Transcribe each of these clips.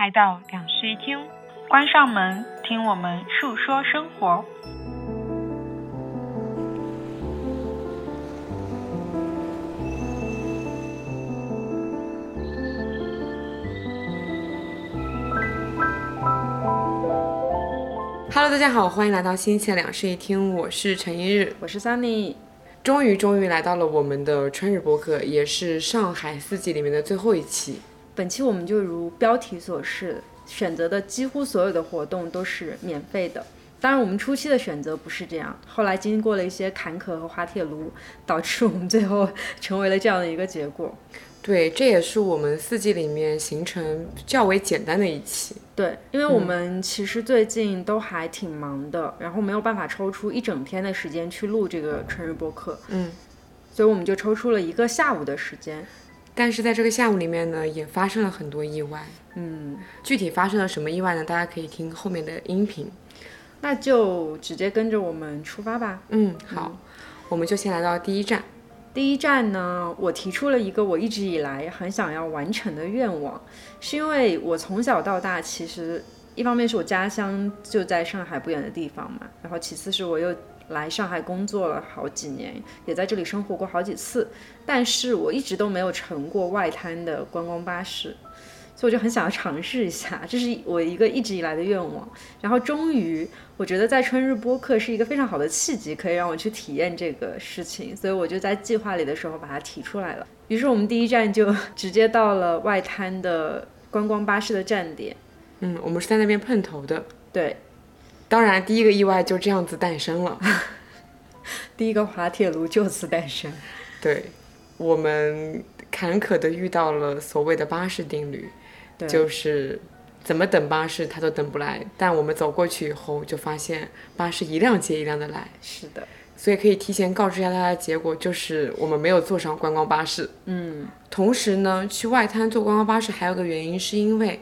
来到两室一厅，关上门，听我们述说生活。Hello，大家好，欢迎来到新一期的两室一厅，我是陈一日，我是 Sunny。终于，终于来到了我们的春日播客，也是上海四季里面的最后一期。本期我们就如标题所示，选择的几乎所有的活动都是免费的。当然，我们初期的选择不是这样，后来经过了一些坎坷和滑铁卢，导致我们最后 成为了这样的一个结果。对，这也是我们四季里面行程较为简单的一期。对，因为我们其实最近都还挺忙的，然后没有办法抽出一整天的时间去录这个春日播客。嗯，所以我们就抽出了一个下午的时间。但是在这个下午里面呢，也发生了很多意外。嗯，具体发生了什么意外呢？大家可以听后面的音频。那就直接跟着我们出发吧。嗯，好，我们就先来到第一站。第一站呢，我提出了一个我一直以来很想要完成的愿望，是因为我从小到大，其实一方面是我家乡就在上海不远的地方嘛，然后其次是我又来上海工作了好几年，也在这里生活过好几次，但是我一直都没有乘过外滩的观光巴士。所以我就很想要尝试一下，这是我一个一直以来的愿望。然后终于，我觉得在春日播客是一个非常好的契机，可以让我去体验这个事情。所以我就在计划里的时候把它提出来了。于是我们第一站就 直接到了外滩的观光巴士的站点。嗯，我们是在那边碰头的。对，当然第一个意外就这样子诞生了，第一个滑铁卢就此诞生。对，我们坎坷的遇到了所谓的巴士定律。就是怎么等巴士，它都等不来。但我们走过去以后，就发现巴士一辆接一辆的来。是的，所以可以提前告知一下大家，结果就是我们没有坐上观光巴士。嗯，同时呢，去外滩坐观光巴士还有个原因，是因为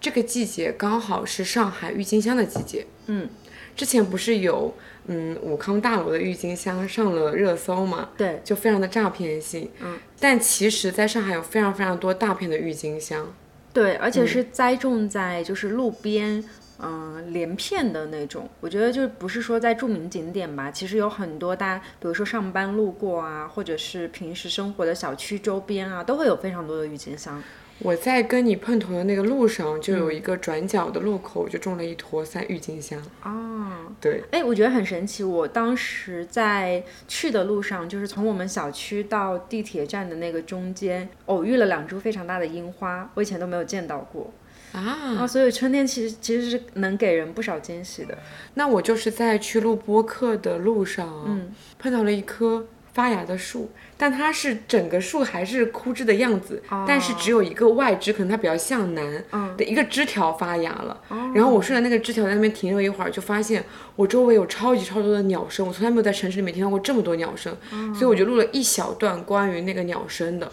这个季节刚好是上海郁金香的季节。嗯，之前不是有嗯武康大楼的郁金香上了热搜嘛？对，就非常的诈骗性。嗯，但其实，在上海有非常非常多大片的郁金香。对，而且是栽种在就是路边，嗯，连片的那种。我觉得就不是说在著名景点吧，其实有很多大家，比如说上班路过啊，或者是平时生活的小区周边啊，都会有非常多的郁金香。我在跟你碰头的那个路上，就有一个转角的路口，就种了一坨三郁金香。啊，对，哎，我觉得很神奇。我当时在去的路上，就是从我们小区到地铁站的那个中间，偶遇了两株非常大的樱花，我以前都没有见到过。啊，所以春天其实其实是能给人不少惊喜的。那我就是在去录播客的路上，嗯，碰到了一棵。发芽的树，但它是整个树还是枯枝的样子，但是只有一个外枝，可能它比较向南的一个枝条发芽了。然后我顺着那个枝条在那边停留一会儿，就发现我周围有超级超多的鸟声，我从来没有在城市里面听到过这么多鸟声，所以我就录了一小段关于那个鸟声的。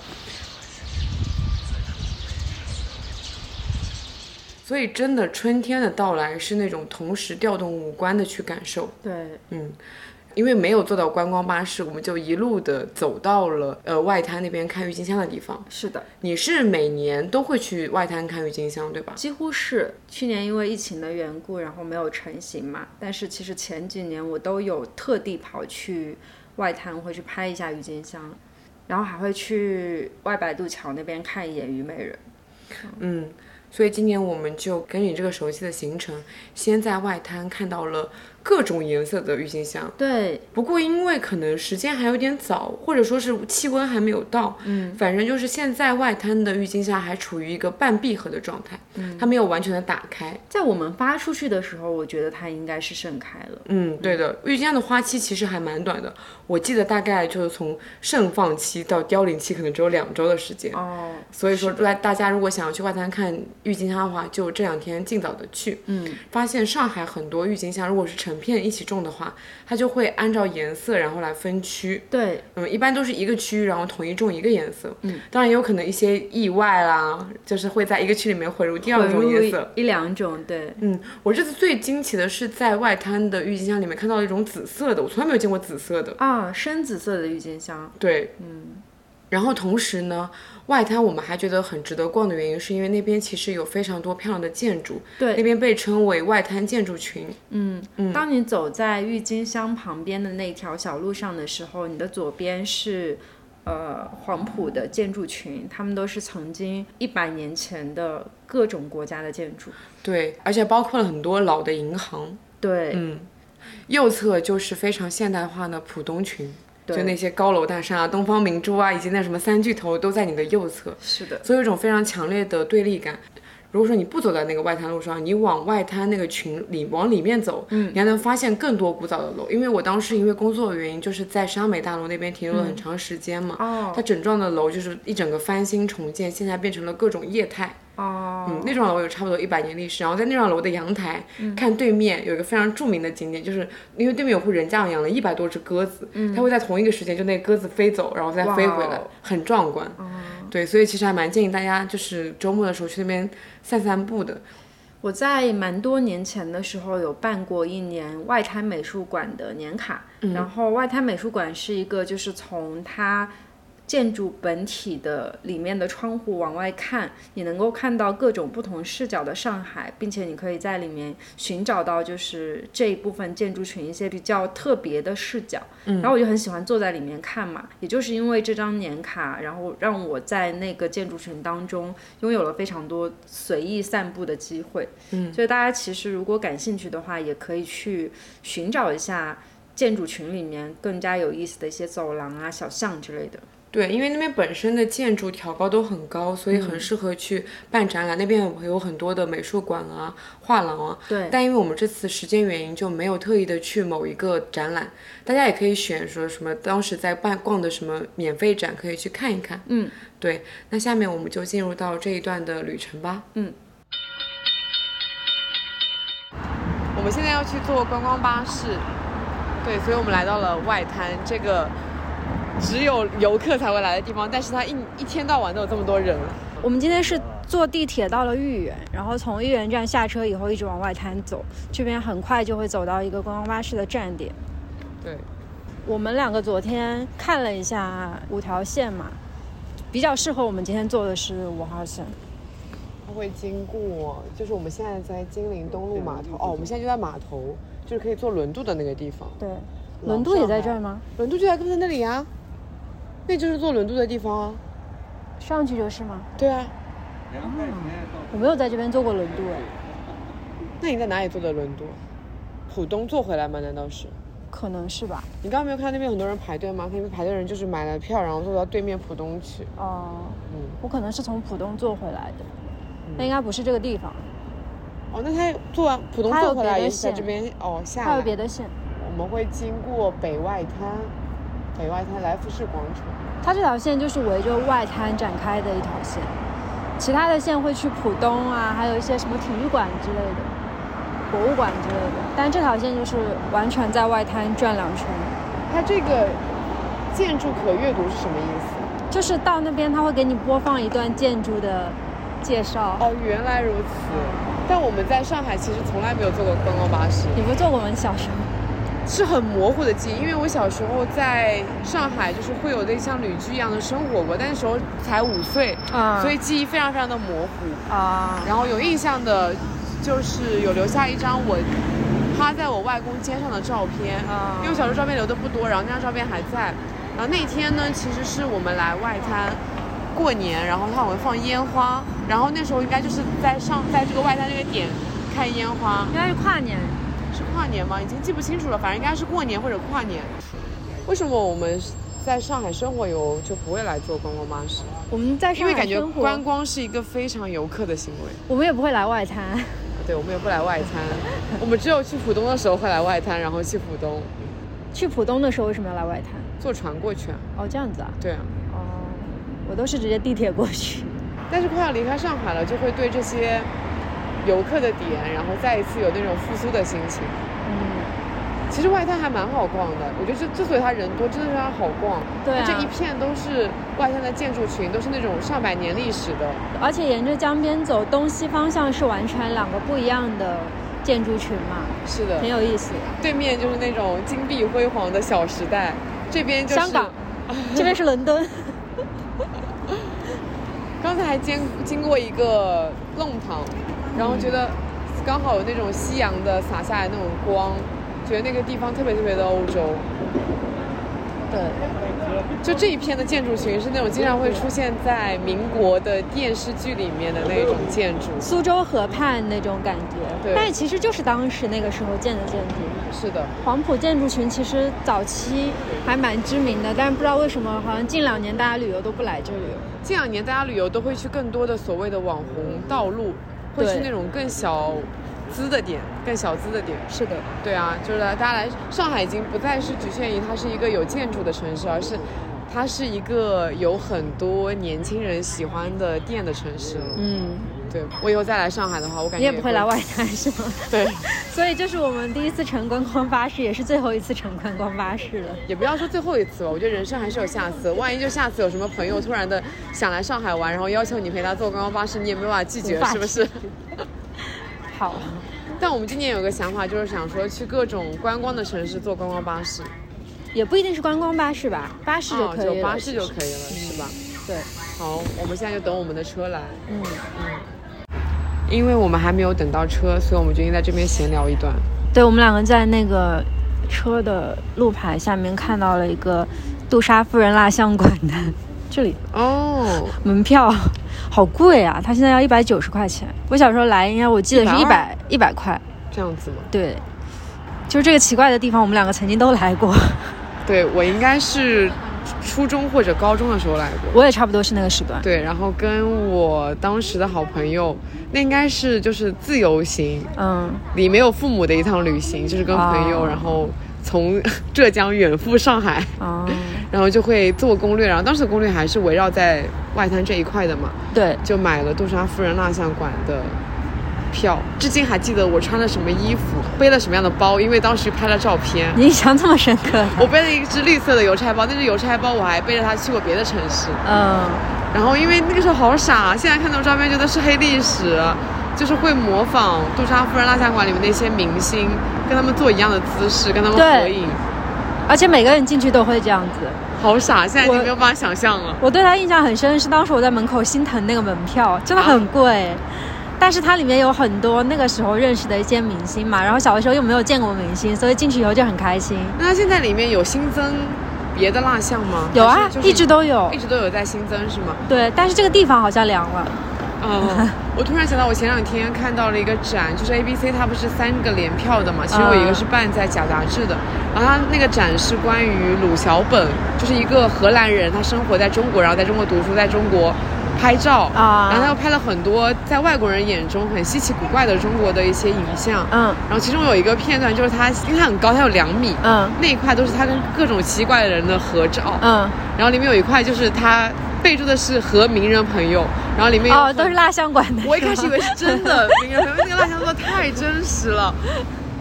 所以真的春天的到来是那种同时调动五官的去感受。对，嗯。因为没有坐到观光巴士，我们就一路的走到了呃外滩那边看郁金香的地方。是的，你是每年都会去外滩看郁金香，对吧？几乎是。去年因为疫情的缘故，然后没有成行嘛。但是其实前几年我都有特地跑去外滩，会去拍一下郁金香，然后还会去外白渡桥那边看一眼虞美人。嗯，所以今年我们就根据这个熟悉的行程，先在外滩看到了。各种颜色的郁金香，对。不过因为可能时间还有点早，或者说是气温还没有到，嗯，反正就是现在外滩的郁金香还处于一个半闭合的状态，嗯，它没有完全的打开。在我们发出去的时候，我觉得它应该是盛开了。嗯，对的，郁金香的花期其实还蛮短的，我记得大概就是从盛放期到凋零期可能只有两周的时间。哦，所以说来大家如果想要去外滩看郁金香的话，就这两天尽早的去。嗯，发现上海很多郁金香，如果是成片一起种的话，它就会按照颜色然后来分区。对，嗯，一般都是一个区，然后统一种一个颜色。嗯，当然也有可能一些意外啦，就是会在一个区里面混入第二种颜色，一两种。对，嗯，我这次最惊奇的是在外滩的郁金香里面看到一种紫色的，我从来没有见过紫色的啊，深紫色的郁金香。对，嗯。然后同时呢，外滩我们还觉得很值得逛的原因，是因为那边其实有非常多漂亮的建筑，对那边被称为外滩建筑群。嗯，嗯当你走在郁金香旁边的那条小路上的时候，你的左边是呃黄埔的建筑群，他们都是曾经一百年前的各种国家的建筑。对，而且包括了很多老的银行。对，嗯，右侧就是非常现代化的浦东群，就那些高楼大厦啊、东方明珠啊，以及那什么三巨头都在你的右侧，是的，所以有一种非常强烈的对立感。如果说你不走在那个外滩路上，你往外滩那个群里往里面走，嗯，你还能发现更多古早的楼。因为我当时因为工作的原因，就是在商美大楼那边停留了很长时间嘛，哦，它整幢的楼就是一整个翻新重建，现在变成了各种业态。哦，嗯，那幢楼有差不多一百年历史，然后在那幢楼的阳台、看对面有一个非常著名的景点，就是因为对面有户人家养了一百多只鸽子，嗯，它会在同一个时间就那鸽子飞走，然后再飞回来，很壮观。对，所以其实还蛮建议大家就是周末的时候去那边散散步的。我在蛮多年前的时候有办过一年外滩美术馆的年卡，然后外滩美术馆是一个就是从它。建筑本体的里面的窗户往外看，你能够看到各种不同视角的上海，并且你可以在里面寻找到就是这一部分建筑群一些比较特别的视角。嗯，然后我就很喜欢坐在里面看嘛，也就是因为这张年卡，然后让我在那个建筑群当中拥有了非常多随意散步的机会。嗯，所以大家其实如果感兴趣的话，也可以去寻找一下建筑群里面更加有意思的一些走廊啊、小巷之类的。对，因为那边本身的建筑挑高都很高，所以很适合去办展览。那边有很多的美术馆啊、画廊啊。对。但因为我们这次时间原因，就没有特意的去某一个展览。大家也可以选说什么当时在办逛的什么免费展，可以去看一看。嗯，对。那下面我们就进入到这一段的旅程吧。嗯。我们现在要去坐观光巴士。对，所以我们来到了外滩这个。只有游客才会来的地方，但是它一一天到晚都有这么多人。我们今天是坐地铁到了豫园，然后从豫园站下车以后，一直往外滩走，这边很快就会走到一个观光巴士的站点。对，我们两个昨天看了一下五条线嘛，比较适合我们今天坐的是五号线。它会经过，就是我们现在在金陵东路码头哦，我们现在就在码头，就是可以坐轮渡的那个地方。对，轮渡也在这儿吗？轮渡就在刚才那里呀。那就是坐轮渡的地方啊，上去就是吗？对啊，我没有在这边坐过轮渡哎。那你在哪里坐的轮渡？浦东坐回来吗？难道是？可能是吧。你刚刚没有看到那边很多人排队吗？那边排队人就是买了票，然后坐到对面浦东去。哦，嗯，我可能是从浦东坐回来的，那应该不是这个地方。哦，那他坐完浦东坐回来也是在这边哦下。还有别的线。我们会经过北外滩。北外滩来福士广场，它这条线就是围着外滩展开的一条线，其他的线会去浦东啊，还有一些什么体育馆之类的、博物馆之类的，但这条线就是完全在外滩转两圈。它这个建筑可阅读是什么意思？就是到那边他会给你播放一段建筑的介绍。哦，原来如此。但我们在上海其实从来没有坐过观光巴士。你不坐过吗？小时候？是很模糊的记忆，因为我小时候在上海，就是会有那像旅居一样的生活过，但那时候才五岁，啊，所以记忆非常非常的模糊啊。然后有印象的，就是有留下一张我趴在我外公肩上的照片，啊，因为小时候照片留的不多，然后那张照片还在。然后那天呢，其实是我们来外滩过年，然后他们放烟花，然后那时候应该就是在上在这个外滩这个点看烟花，应该是跨年。是跨年吗？已经记不清楚了，反正应该是过年或者跨年。为什么我们在上海生活游就不会来做观光巴士？我们在因为感觉观光是一个非常游客的行为。我们也不会来外滩。对，我们也不来外滩。我们只有去浦东的时候会来外滩，然后去浦东。去浦东的时候为什么要来外滩？坐船过去啊。哦，这样子啊。对啊。哦，我都是直接地铁过去。但是快要离开上海了，就会对这些。游客的点，然后再一次有那种复苏的心情。嗯，其实外滩还蛮好逛的，我觉得之之所以它人多，真的是它好逛。对，这一片都是外滩的建筑群，都是那种上百年历史的。而且沿着江边走，东西方向是完全两个不一样的建筑群嘛。是的，很有意思。对面就是那种金碧辉煌的小时代，这边就是香港，这边是伦敦。刚才还经经过一个弄堂，然后觉得刚好有那种夕阳的洒下来那种光，觉得那个地方特别特别的欧洲。对，就这一片的建筑群是那种经常会出现在民国的电视剧里面的那种建筑，苏州河畔那种感觉。对但是其实就是当时那个时候建的建筑。是的，黄埔建筑群其实早期还蛮知名的，但是不知道为什么，好像近两年大家旅游都不来这里了。近两年大家旅游都会去更多的所谓的网红道路，会去那种更小资的点，更小资的点。是的，对啊，就是大家来上海已经不再是局限于它是一个有建筑的城市，而是它是一个有很多年轻人喜欢的店的城市了。嗯，对我以后再来上海的话，我感觉你也不会来外滩是吗？对，所以这是我们第一次乘观光巴士，也是最后一次乘观光巴士了。也不要说最后一次吧，我觉得人生还是有下次。万一就下次有什么朋友突然的想来上海玩，然后要求你陪他坐观光巴士，你也没有办法拒绝是不是？好，但我们今年有个想法，就是想说去各种观光的城市坐观光巴士，也不一定是观光巴士吧，巴士就哦，可以了。就巴士就可以了，是吧？对，好，我们现在就等我们的车来。嗯嗯，因为我们还没有等到车，所以我们决定在这边闲聊一段。对，我们两个在那个车的路牌下面看到了一个杜莎夫人蜡像馆的 这里哦，门票，好贵啊！它现在要一百九十块钱。我小时候来，应该我记得是一百一百块。这样子吗？对，就是这个奇怪的地方，我们两个曾经都来过。对我应该是初中或者高中的时候来过。我也差不多是那个时段。对，然后跟我当时的好朋友，那应该是就是自由行，嗯，里没有父母的一趟旅行，就是跟朋友，哦然后从浙江远赴上海，哦，然后就会做攻略，然后当时的攻略还是围绕在外滩这一块的嘛，对，就买了杜莎夫人蜡像馆的票，至今还记得我穿了什么衣服，背了什么样的包，因为当时拍了照片。你印象这么深刻？我背了一只绿色的邮差包，那只邮差包我还背着它去过别的城市。嗯，然后因为那个时候好傻，现在看到照片觉得是黑历史，就是会模仿杜莎夫人蜡像馆里面那些明星，跟他们做一样的姿势，跟他们合影，而且每个人进去都会这样子。好傻，现在已经没有办法想象了。我对他印象很深，是当时我在门口心疼那个门票，真的很贵。但是它里面有很多那个时候认识的一些明星嘛，然后小的时候又没有见过明星，所以进去以后就很开心。那它现在里面有新增别的蜡像吗？有啊是，就是一直都有一。直都有在新增是吗？对，但是这个地方好像凉了。嗯，我突然想到，我前两天看到了一个展，就是 A B C 它不是三个联票的嘛，其中有一个是办在假杂志的，然后它那个展是关于鲁小本，就是一个荷兰人，他生活在中国，然后在中国读书，在中国拍照啊。然后他又拍了很多在外国人眼中很稀奇古怪的中国的一些影像，嗯。然后其中有一个片段就是他，因为他很高，他有两米，嗯。那一块都是他跟各种奇怪的人的合照，嗯，然后里面有一块就是他备注的是和名人朋友，然后里面哦，都是蜡像馆的。我一开始以为是真的 名人朋友，那个蜡像做的太真实了，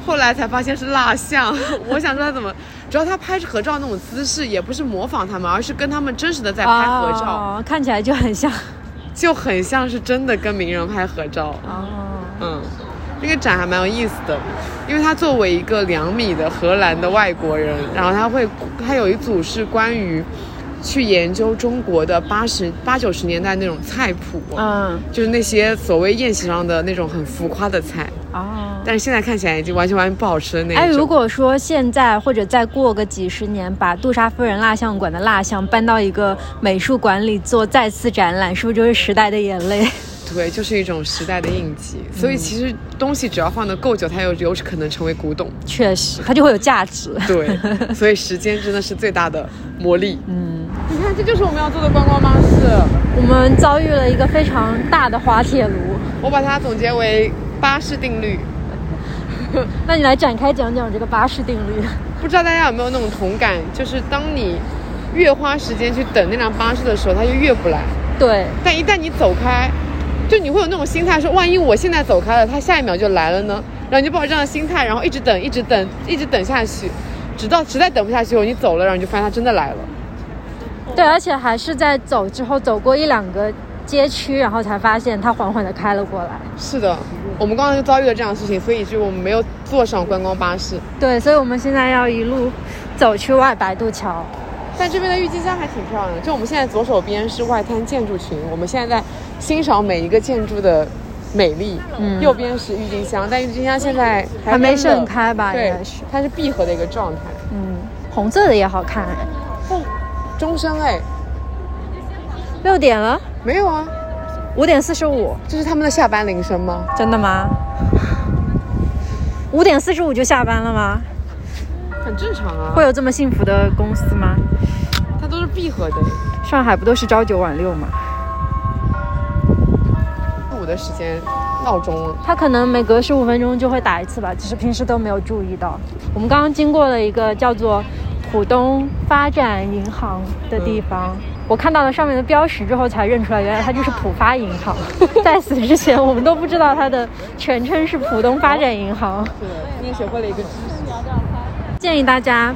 后来才发现是蜡像。我想说他怎么，主要他拍合照那种姿势也不是模仿他们，而是跟他们真实的在拍合照，哦，看起来就很像。就很像是真的跟名人拍合照。哦，嗯，那个展还蛮有意思的，因为他作为一个两米的荷兰的外国人，然后他会，他有一组是关于去研究中国的八十八九十年代那种菜谱，嗯，就是那些所谓宴席上的那种很浮夸的菜，啊。但是现在看起来已经完全完全不好吃的那种。哎，如果说现在或者再过个几十年，把杜莎夫人蜡像馆的蜡像搬到一个美术馆里做再次展览，是不是就是时代的眼泪？对，就是一种时代的印记。所以其实东西只要放得够久，它有有可能成为古董。确实，它就会有价值。对，所以时间真的是最大的魔力。嗯，你看，这就是我们要做的观光巴士。我们遭遇了一个非常大的滑铁卢。我把它总结为巴士定律。那你来展开讲讲这个巴士定律。不知道大家有没有那种同感，就是当你越花时间去等那辆巴士的时候，它就越不来。对，但一旦你走开，就你会有那种心态，说万一我现在走开了，它下一秒就来了呢？然后你就抱着这样的心态，然后一直等，一直等，一直等下去，直到实在等不下去后，你走了，然后你就发现它真的来了。对，而且还是在走之后走过一两个街区，然后才发现它缓缓的开了过来。是的，我们刚刚就遭遇了这样的事情，所以就我们没有坐上观光巴士。对，所以我们现在要一路走去外白渡桥。但这边的郁金香还挺漂亮的。就我们现在左手边是外滩建筑群，我们现在在欣赏每一个建筑的美丽。嗯，右边是郁金香，但郁金香现在还没盛开吧？对，是它是闭合的一个状态。嗯，红色的也好看哎。哦，钟声哎，六点了？没有啊，五点四十五。这是他们的下班铃声吗？真的吗？五点四十五就下班了吗？很正常啊。会有这么幸福的公司吗？它都是闭合的。上海不都是朝九晚六吗？五的时间闹钟，它可能每隔十五分钟就会打一次吧，只是平时都没有注意到。我们刚刚经过了一个叫做浦东发展银行的地方，我看到了上面的标识之后才认出来，原来它就是浦发银行。在此之前，我们都不知道它的全称是浦东发展银行。对，你也学会了一个知识。建议大家，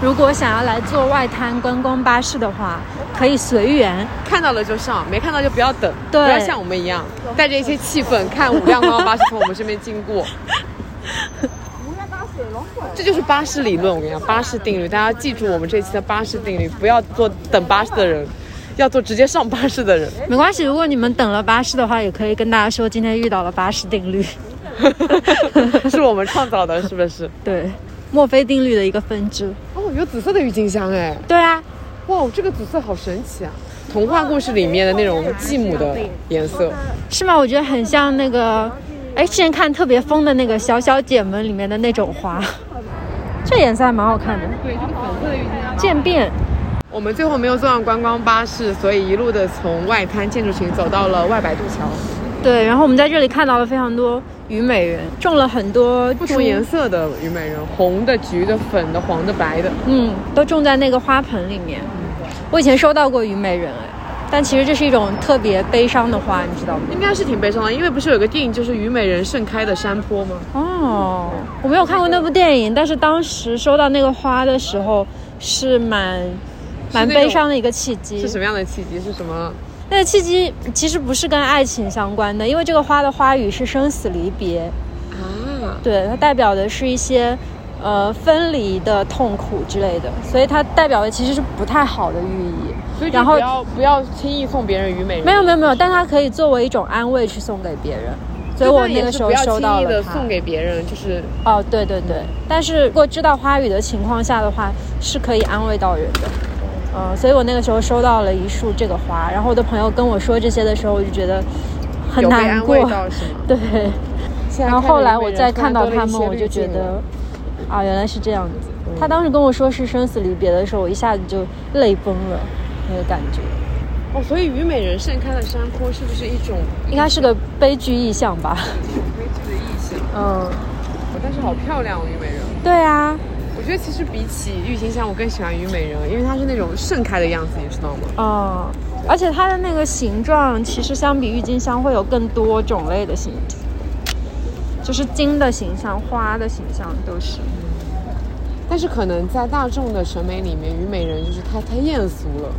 如果想要来坐外滩观光巴士的话，可以随缘，看到了就上，没看到就不要等，不要像我们一样带着一些气氛看五辆观光巴士从我们身边经过。这就是巴士理论，我跟你讲，巴士定律，大家记住我们这期的巴士定律，不要做等巴士的人，要做直接上巴士的人。没关系，如果你们等了巴士的话，也可以跟大家说今天遇到了巴士定律，是我们创造的，是不是？对。墨菲定律的一个分支哦，有紫色的郁金香哎，对啊，哇，这个紫色好神奇啊！童话故事里面的那种继母的颜色是吗？我觉得很像那个，哎，之前看特别疯的那个小小姐们里面的那种花，这颜色还蛮好看的。对，这个粉色的郁金香渐变。我们最后没有坐上观光巴士，所以一路的从外滩建筑群走到了外白渡桥。对，然后我们在这里看到了非常多虞美人，种了很多不同颜色的虞美人，红的、橘的、粉的、黄的、白的，嗯，都种在那个花盆里面。我以前收到过虞美人，哎，但其实这是一种特别悲伤的花，你知道吗？应该是挺悲伤的，因为不是有个电影就是虞美人盛开的山坡吗？哦，我没有看过那部电影，但是当时收到那个花的时候是蛮蛮悲伤的一个契机。是什么样的契机？是什么？那个契机其实不是跟爱情相关的，因为这个花的花语是生死离别啊，对，它代表的是一些呃分离的痛苦之类的，所以它代表的其实是不太好的寓意。所以然后不要不要轻易送别人虞美人。没有没有没有，但它可以作为一种安慰去送给别人。所以我那个时候收到了它。送给别人就是哦，对对对，但是如果知道花语的情况下的话，是可以安慰到人的。嗯，所以我那个时候收到了一束这个花，然后我的朋友跟我说这些的时候，我就觉得很难过。对。然后后来我再看到他们，我就觉得啊，原来是这样子。他当时跟我说是生死离别的时候，我一下子就泪崩了，那个感觉。哦，所以虞美人盛开的山坡是不是一种？应该是个悲剧意象吧。悲剧的意象。嗯。但是好漂亮哦，虞美人。对啊。我觉得其实比起郁金香，我更喜欢虞美人，因为它是那种盛开的样子，你知道吗？哦，而且它的那个形状，其实相比郁金香会有更多种类的形，就是茎的形象、花的形象都是。但是可能在大众的审美里面，虞美人就是太太艳俗了，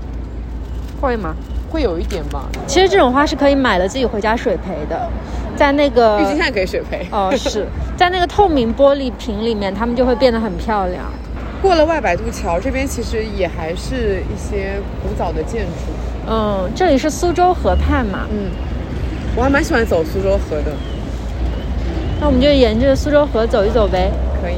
会吗？会有一点吧。其实这种花是可以买了自己回家水培的。在那个郁金香可以水培哦，是 在那个透明玻璃瓶里面，它们就会变得很漂亮。过了外白渡桥，这边其实也还是一些古早的建筑。嗯，这里是苏州河畔嘛。嗯，我还蛮喜欢走苏州河的。那我们就沿着苏州河走一走呗。可以。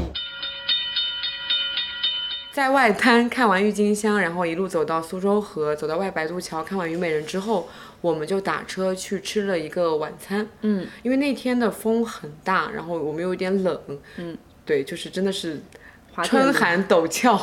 在外滩看完郁金香，然后一路走到苏州河，走到外白渡桥，看完虞美人之后。我们就打车去吃了一个晚餐，嗯，因为那天的风很大，然后我们有点冷，嗯，对，就是真的是春寒陡峭，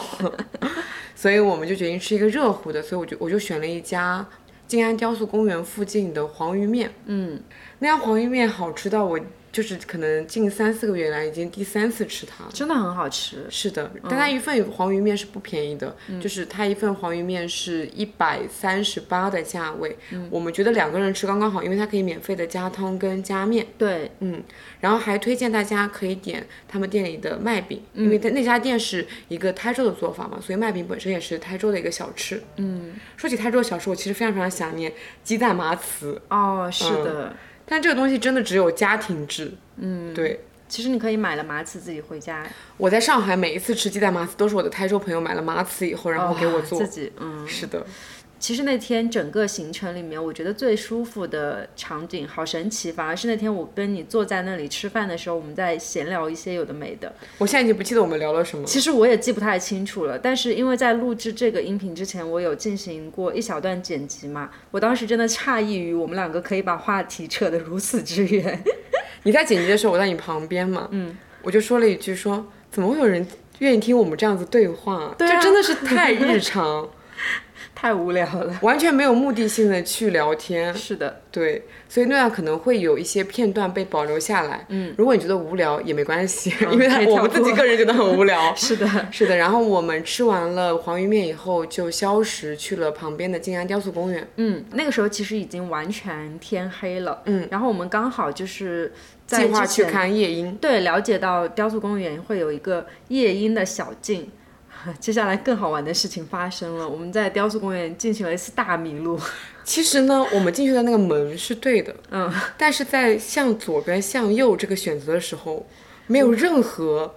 所以我们就决定吃一个热乎的，所以我就我就选了一家静安雕塑公园附近的黄鱼面，嗯，那家黄鱼面好吃到我。就是可能近三四个月来已经第三次吃它，真的很好吃。是的，但它一份黄鱼面是不便宜的，就是它一份黄鱼面是一百三十八的价位。我们觉得两个人吃刚刚好，因为它可以免费的加汤跟加面。对，嗯，然后还推荐大家可以点他们店里的麦饼，因为那家店是一个台州的做法嘛，所以麦饼本身也是台州的一个小吃。嗯，说起台州的小吃，我其实非常非常想念鸡蛋麻糍。哦，是的。但这个东西真的只有家庭制，嗯，对，其实你可以买了麻糍自己回家，我在上海每一次吃鸡蛋麻糍，都是我的台州朋友买了麻糍以后，然后给我做。自己，嗯，是的。其实那天整个行程里面，我觉得最舒服的场景，好神奇，反而是那天我跟你坐在那里吃饭的时候，我们在闲聊一些有的没的。我现在已经不记得我们聊了什么。其实我也记不太清楚了，但是因为在录制这个音频之前，我有进行过一小段剪辑嘛，我当时真的诧异于我们两个可以把话题扯得如此之远。你在剪辑的时候，我在你旁边嘛，嗯，我就说了一句说，怎么会有人愿意听我们这样子对话？对这真的是太日常。太无聊了，完全没有目的性的去聊天。是的，对，所以那样可能会有一些片段被保留下来。嗯，如果你觉得无聊也没关系，因为我们自己个人觉得很无聊。是的，是的。然后我们吃完了黄鱼面以后，就消食去了旁边的静安雕塑公园。嗯，那个时候其实已经完全天黑了。嗯，然后我们刚好就是计划去看夜莺。对，了解到雕塑公园会有一个夜莺的小径。接下来更好玩的事情发生了，我们在雕塑公园进行了一次大迷路。其实呢，我们进去的那个门是对的，嗯，但是在向左边、向右这个选择的时候，没有任何。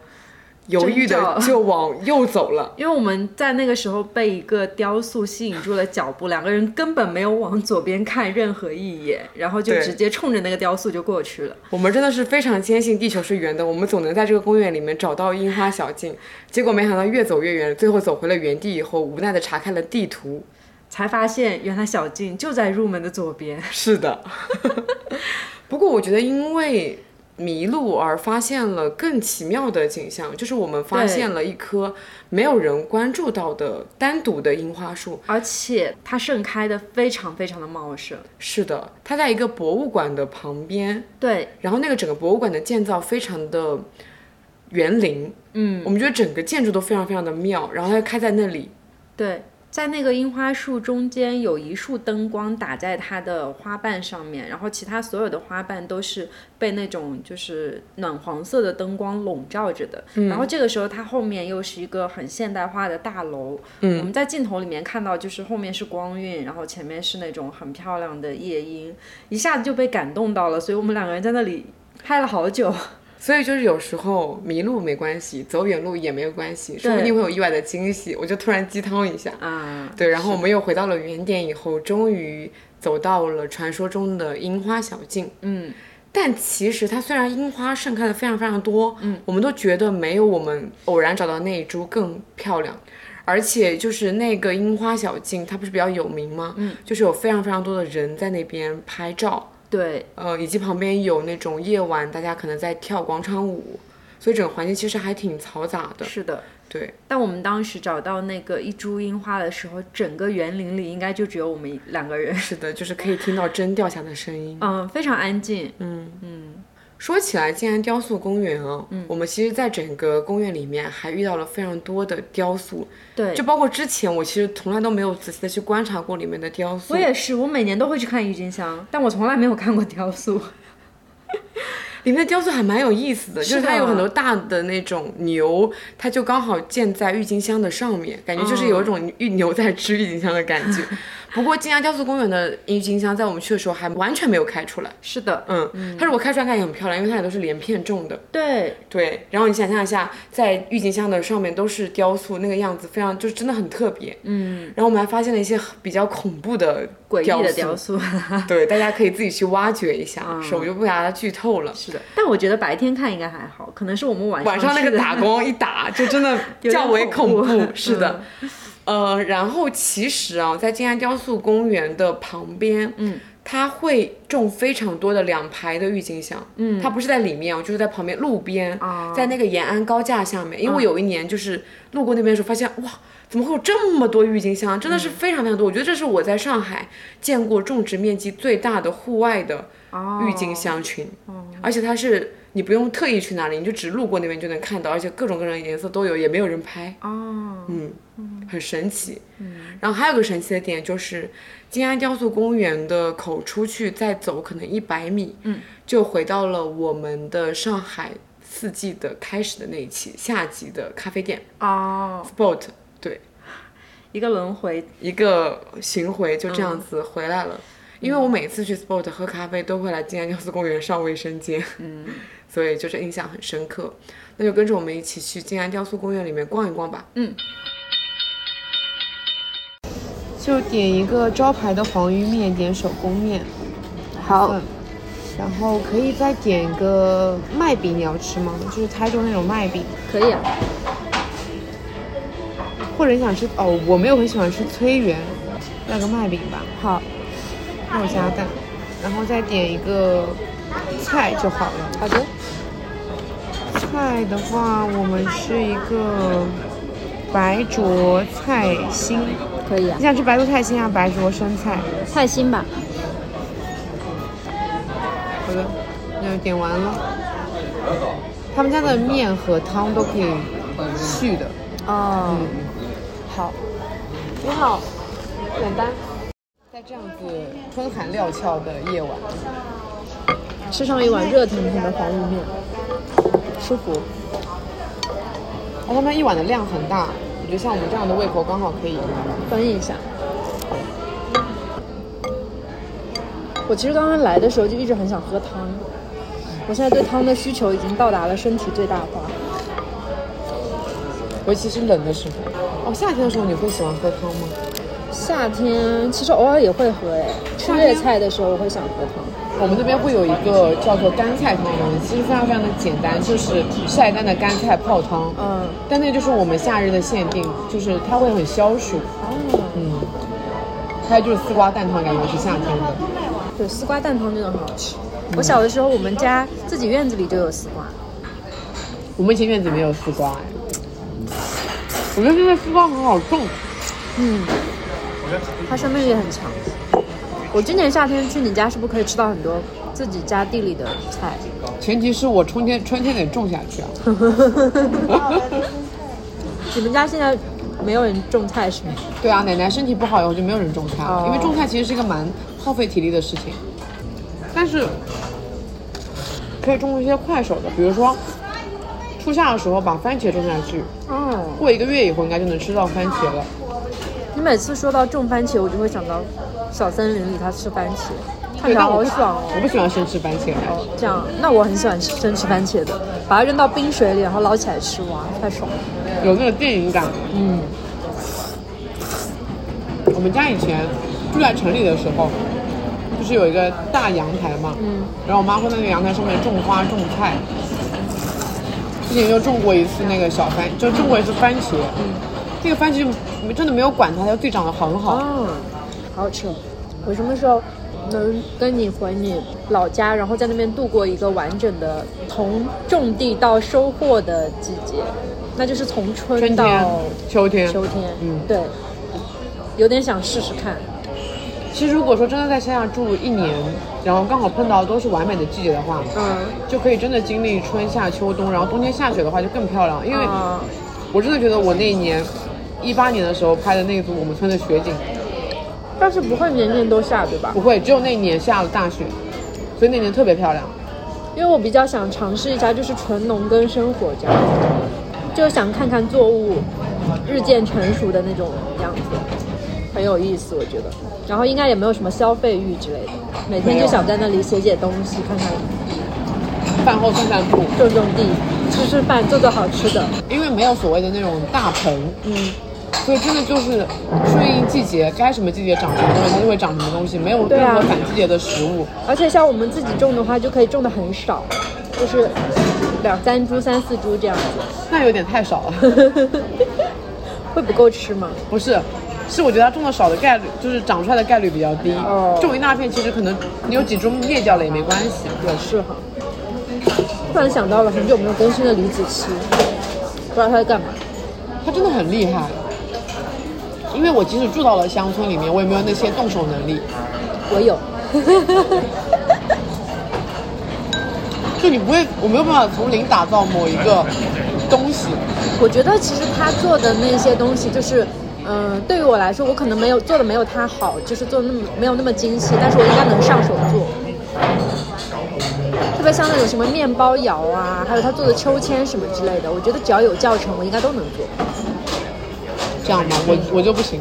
犹豫的就往右走了，因为我们在那个时候被一个雕塑吸引住了脚步，两个人根本没有往左边看任何一眼，然后就直接冲着那个雕塑就过去了。我们真的是非常坚信地球是圆的，我们总能在这个公园里面找到樱花小径。结果没想到越走越远，最后走回了原地以后，无奈的查看了地图，才发现原来小径就在入门的左边。是的，不过我觉得因为。迷路而发现了更奇妙的景象，就是我们发现了一棵没有人关注到的单独的樱花树，而且它盛开的非常非常的茂盛。是的，它在一个博物馆的旁边。对，然后那个整个博物馆的建造非常的园林，嗯，我们觉得整个建筑都非常非常的妙，然后它开在那里。对。在那个樱花树中间有一束灯光打在它的花瓣上面，然后其他所有的花瓣都是被那种就是暖黄色的灯光笼罩着的。然后这个时候它后面又是一个很现代化的大楼。嗯，我们在镜头里面看到就是后面是光晕，然后前面是那种很漂亮的夜莺，一下子就被感动到了，所以我们两个人在那里拍了好久。所以就是有时候迷路没关系，走远路也没有关系，说不定会有意外的惊喜。我就突然鸡汤一下，啊，对，然后我们又回到了原点，以后终于走到了传说中的樱花小径。嗯，但其实它虽然樱花盛开的非常非常多，嗯，我们都觉得没有我们偶然找到那一株更漂亮，而且就是那个樱花小径，它不是比较有名吗？嗯，就是有非常非常多的人在那边拍照。对，呃，以及旁边有那种夜晚，大家可能在跳广场舞，所以整个环境其实还挺嘈杂的。是的，对。但我们当时找到那个一株樱花的时候，整个园林里应该就只有我们两个人。是的，就是可以听到针掉下的声音。嗯，非常安静。嗯嗯。说起来，静安雕塑公园啊，嗯我们其实在整个公园里面还遇到了非常多的雕塑，对，就包括之前我其实从来都没有仔细的去观察过里面的雕塑。我也是，我每年都会去看郁金香，但我从来没有看过雕塑。里面的雕塑还蛮有意思的，就是它有很多大的那种牛，它就刚好建在郁金香的上面，感觉就是有一种郁牛在吃郁金香的感觉。不过静安雕塑公园的郁金香在我们去的时候还完全没有开出来。是的，嗯，它如果开出来，看也很漂亮，因为它俩都是连片种的。对对，然后你想象一下，在郁金香的上面都是雕塑，那个样子非常，就是真的很特别。嗯，然后我们还发现了一些比较恐怖的诡异的雕塑。对，大家可以自己去挖掘一下，手就不给大家剧透了。是的，但我觉得白天看应该还好，可能是我们晚上晚上那个打光一打，就真的 较为恐怖。是的。呃，然后其实啊，在静安雕塑公园的旁边，嗯，它会种非常多的两排的郁金香，嗯，它不是在里面哦，就是在旁边路边，在那个延安高架下面。因为我有一年就是路过那边的时候，发现哇，怎么会有这么多郁金香？真的是非常非常多。我觉得这是我在上海见过种植面积最大的户外的郁金香群，而且它是。你不用特意去哪里，你就只路过那边就能看到，而且各种各样的颜色都有，也没有人拍。哦，嗯，很神奇。嗯，然后还有个神奇的点就是，静安雕塑公园的口出去再走可能一百米，嗯，就回到了我们的上海四季的开始的那一期夏季的咖啡店。哦 Sport，对，一个轮回，一个巡回，就这样子回来了。因为我每次去 Sport 喝咖啡，都会来静安雕塑公园上卫生间。嗯。所以就是印象很深刻。那就跟着我们一起去静安雕塑公园里面逛一逛吧。嗯，就点一个招牌的黄鱼面，点手工面。好，嗯然后可以再点一个麦饼，你要吃吗？就是台州那种麦饼。可以啊。或者你想吃哦，我没有很喜欢吃崔园，要个麦饼吧。好，肉加蛋，然后再点一个菜就好了。好的。菜的话，我们吃一个白灼菜心，可以啊。你想吃白灼菜心啊？白灼生菜？菜心吧。好的，那就点完了。他们家的面和汤都可以续的。哦。嗯。好，你好，简单。在这样子春寒料峭的夜晚，吃上一碗热腾腾的黄鱼面，舒服。哦，他们一碗的量很大，我觉得像我们这样的胃口刚好可以分一下。我其实刚刚来的时候就一直很想喝汤，我现在对汤的需求已经到达了身体最大化。尤其是冷的时候。哦，夏天的时候你会喜欢喝汤吗？夏天其实偶尔也会喝，哎，吃粤菜的时候我会想喝汤。我们那边会有一个叫做干菜汤的东西，其实非常非常的简单，就是晒干的干菜泡汤。嗯。但那就是我们夏日的限定，就是它会很消暑。哦。嗯。还有就是丝瓜蛋汤，感觉是夏天的。对，丝瓜蛋汤真的很好吃。我小的时候，我们家自己院子里就有丝瓜。我们以前院子没有丝瓜，哎。我觉得现在丝瓜很好种，嗯，它生命力很强。我今年夏天去你家，是不是可以吃到很多自己家地里的菜？前提是我春天春天得种下去啊。你们家现在没有人种菜是吗？对啊，奶奶身体不好以后就没有人种菜了，因为种菜其实是一个蛮耗费体力的事情。但是可以种一些快手的，比如说。初夏的时候把番茄种下去，哦，过一个月以后应该就能吃到番茄了。你每次说到种番茄，我就会想到小森林里他吃番茄，看着好爽哦。我不喜欢生吃番茄。哦，这样，那我很喜欢吃生吃番茄的，把它扔到冰水里，然后捞起来吃，哇，太爽了，有那个电影感。嗯。我们家以前住在城里的时候，就是有一个大阳台嘛，嗯，然后我妈会在那个阳台上面种花种菜。之前就种过一次那个小番，就种过一次番茄。嗯，这个番茄就真的没有管它，它自己长得很好。嗯，好吃。我什么时候能跟你回你老家，然后在那边度过一个完整的从种地到收获的季节？那就是从春到秋天。秋天，嗯，对，有点想试试看。其实如果说真的在乡下住一年，然后刚好碰到都是完美的季节的话，嗯，就可以真的经历春夏秋冬，然后冬天下雪的话就更漂亮。因为我真的觉得我那一年，一八年的时候拍的那组我们村的雪景，但是不会年年都下对吧？不会，只有那一年下了大雪，所以那年特别漂亮。因为我比较想尝试一下就是纯农耕生活这样，就想看看作物日渐成熟的那种样子。很有意思，我觉得，然后应该也没有什么消费欲之类的，每天就想在那里写写东西，看看，饭后散散步，种种地，吃吃饭，做做好吃的。因为没有所谓的那种大棚，嗯，所以真的就是顺应季节，该什么季节长什么东西，它就会长什么东西，没有任何反季节的食物。而且像我们自己种的话，就可以种的很少，就是两三株、三四株这样子。那有点太少了，会不够吃吗？不是。是我觉得它种的少的概率，就是长出来的概率比较低。哦，种一大片，其实可能你有几株灭掉了也没关系。也是哈。突然想到了很久没有更新的李子柒，不知道他在干嘛。他真的很厉害。因为我即使住到了乡村里面，我也没有那些动手能力。我有。就你不会，我没有办法从零打造某一个东西。我觉得其实他做的那些东西就是。嗯，对于我来说，我可能没有做的没有他好，就是做那么没有那么精细，但是我应该能上手做。特别像那种什么面包窑啊，还有他做的秋千什么之类的，我觉得只要有教程，我应该都能做。这样吗？我我就不行，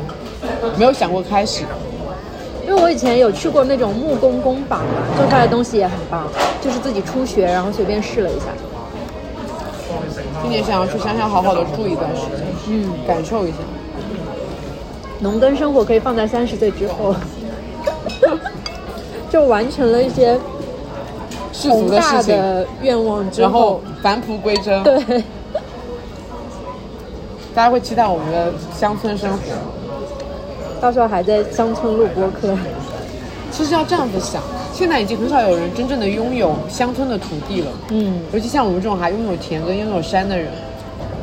没有想过开始。因为我以前有去过那种木工工坊嘛，做出来的东西也很棒，就是自己初学，然后随便试了一下。今年想要去乡下好好的住一段时间，嗯，感受一下。农耕生活可以放在三十岁之后，就完成了一些世俗的事情，愿望之然后返璞归真。对，大家会期待我们的乡村生活。到时候还在乡村录播客。其实要这样子想，现在已经很少有人真正的拥有乡村的土地了。嗯，尤其像我们这种还拥有田跟拥有山的人，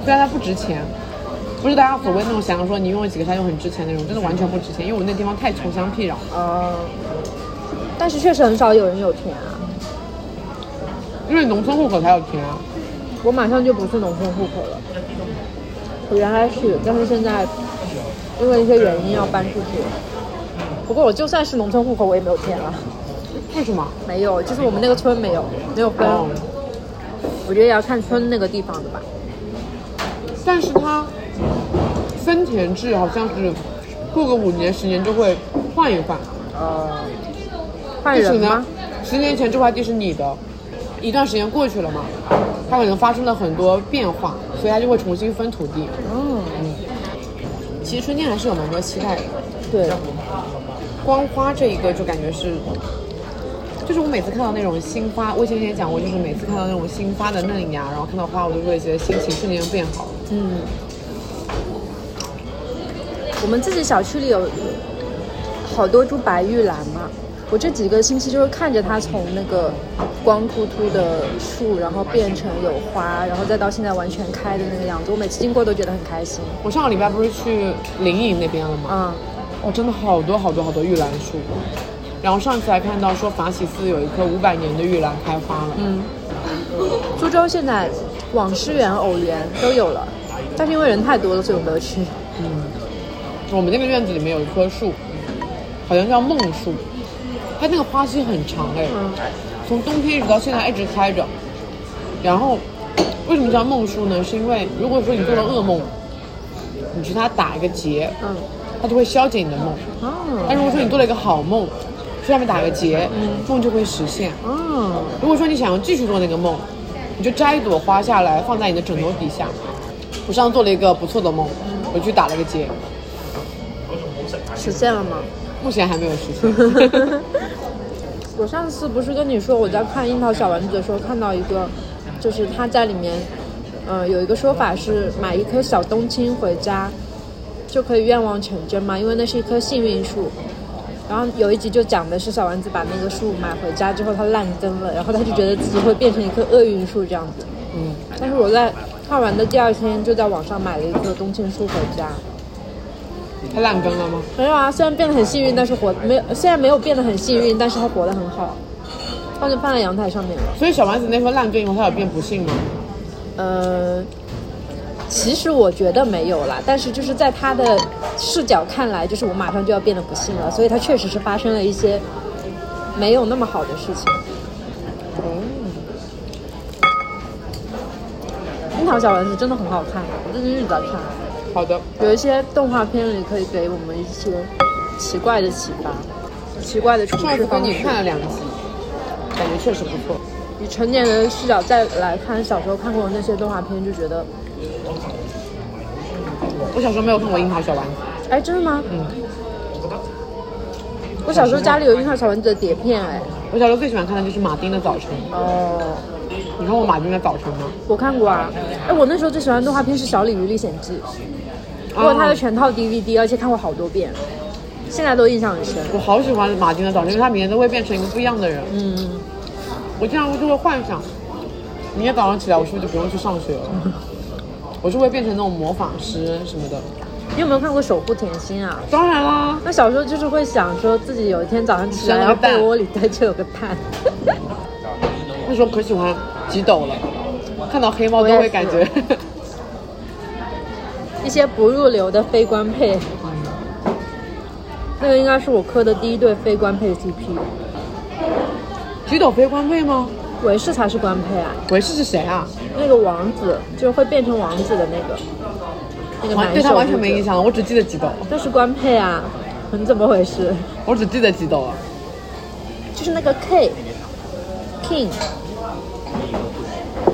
虽然它不值钱。不是大家所谓那种想象说你拥有几个山就很值钱那种，真的完全不值钱，因为我们那地方太穷乡僻壤。哦。但是确实很少有人有田啊。因为农村户口才有田啊。我马上就不是农村户口了。我原来是，但是现在因为一些原因要搬出去。不过我就算是农村户口，我也没有田了。为什么？没有，就是我们那个村没有，没有分。我觉得也要看村那个地方的吧。但是它。分田制好像是过个五年十年就会换一换，呃，换人吗？十年前这块地是你的，一段时间过去了嘛，它可能发生了很多变化，所以它就会重新分土地。嗯嗯，其实春天还是有蛮多期待的。对，光花这一个就感觉是，就是我每次看到那种新花，我以前也讲过，就是每次看到那种新发的嫩芽，然后看到花，我就会觉得心情瞬间就变好。嗯。我们自己小区里有好多株白玉兰嘛，我这几个星期就是看着它从那个光秃秃的树，然后变成有花，然后再到现在完全开的那个样子，我每次经过都觉得很开心。我上个礼拜不是去灵隐那边了吗？嗯。哦，真的好多好多好多玉兰树，然后上次还看到说法喜寺有一棵五百年的玉兰开花了。嗯。苏州现在网师园、偶园都有了，但是因为人太多了，所以我没有去。嗯。我们那个院子里面有一棵树，好像叫梦树，它那个花期很长哎，从冬天一直到现在一直开着。然后为什么叫梦树呢？是因为如果说你做了噩梦，你去它打一个结，嗯，它就会消解你的梦。哦。但如果说你做了一个好梦，去上面打个结，梦就会实现。嗯。如果说你想要继续做那个梦，你就摘一朵花下来放在你的枕头底下。我上次做了一个不错的梦，我去打了个结。实现了吗？目前还没有实现。我上次不是跟你说我在看《樱桃小丸子》的时候看到一个，就是他在里面，嗯，有一个说法是买一棵小冬青回家，就可以愿望成真嘛，因为那是一棵幸运树。然后有一集就讲的是小丸子把那个树买回家之后，它烂根了，然后他就觉得自己会变成一棵厄运树这样子。嗯。但是我在看完的第二天就在网上买了一棵冬青树回家。它烂根了吗？没有啊，虽然变得很幸运，但是活没有，虽然没有变得很幸运，但是他活得很好，放就放在阳台上面了。所以小丸子那颗烂根以后，他有变不幸吗？呃，其实我觉得没有啦，但是就是在他的视角看来，就是我马上就要变得不幸了，所以他确实是发生了一些没有那么好的事情。哦，樱桃小丸子真的很好看，我最近一直在看。好的，有一些动画片里可以给我们一些奇怪的启发，奇怪的处事方式。你看了两集，感觉确实不错。以成年人的视角再来看小时候看过的那些动画片，就觉得，我小时候没有看过《樱桃小丸子》。哎，真的吗？嗯。我小时候家里有《樱桃小丸子》的碟片，哎。我小时候最喜欢看的就是马丁的早晨。哦。你看过马丁的早晨吗？我看过啊。哎，我那时候最喜欢的动画片是《小鲤鱼历险记》。过他的全套 DVD，而且看过好多遍，现在都印象很深。我好喜欢马丁的早晨，因为他每天都会变成一个不一样的人。嗯，我经常就会幻想，明天早上起来我是不是就不用去上学了？我就会变成那种模仿师什么的。你有没有看过《守护甜心》啊？当然啦。那小时候就是会想说自己有一天早上起来，然后被窝里对就有个蛋。那时候可喜欢吉斗了，看到黑猫都会感觉。一些不入流的非官配，那个应该是我磕的第一对非官配 CP。吉斗非官配吗？韦氏才是官配啊！韦氏是谁啊？那个王子，就会变成王子的那个，那个男对他完全没印象，我只记得吉斗。那是官配啊！你怎么回事？我只记得几斗啊。就是那个 K King，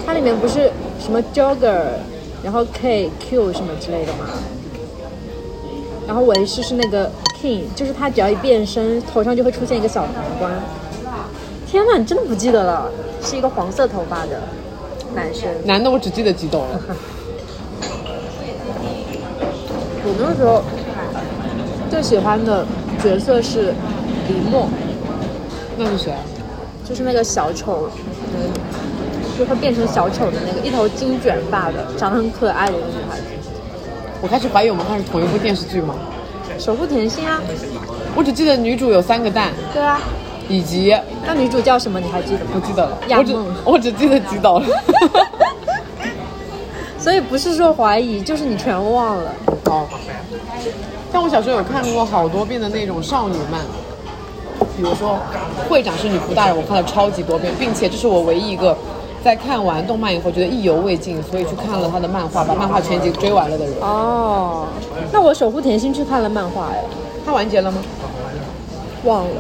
它里面不是什么 Jogger，然后 K Q 什么之类的嘛？然后维氏是那个 King，就是他只要一变身，头上就会出现一个小皇冠。天哪，你真的不记得了？是一个黄色头发的男生。男的我只记得几斗了。我那时候最喜欢的角色是李默。那是谁？就是那个小丑，嗯，就会变成小丑的那个，一头金卷发的，长得很可爱的一个女孩子。我开始怀疑我们看是同一部电视剧吗？守护甜心啊！我只记得女主有三个蛋。对啊。以及那女主叫什么？你还记得吗？不记得了。亚梦。我只记得几岛了。所以不是说怀疑，就是你全忘了。哦。但我小时候有看过好多遍的那种少女漫。比如说，会长是女仆大人，我看了超级多遍，并且这是我唯一一个在看完动漫以后觉得意犹未尽，所以去看了他的漫画，把漫画全集追完了的人。哦，那我守护甜心去看了漫画哎，它完结了吗？忘了，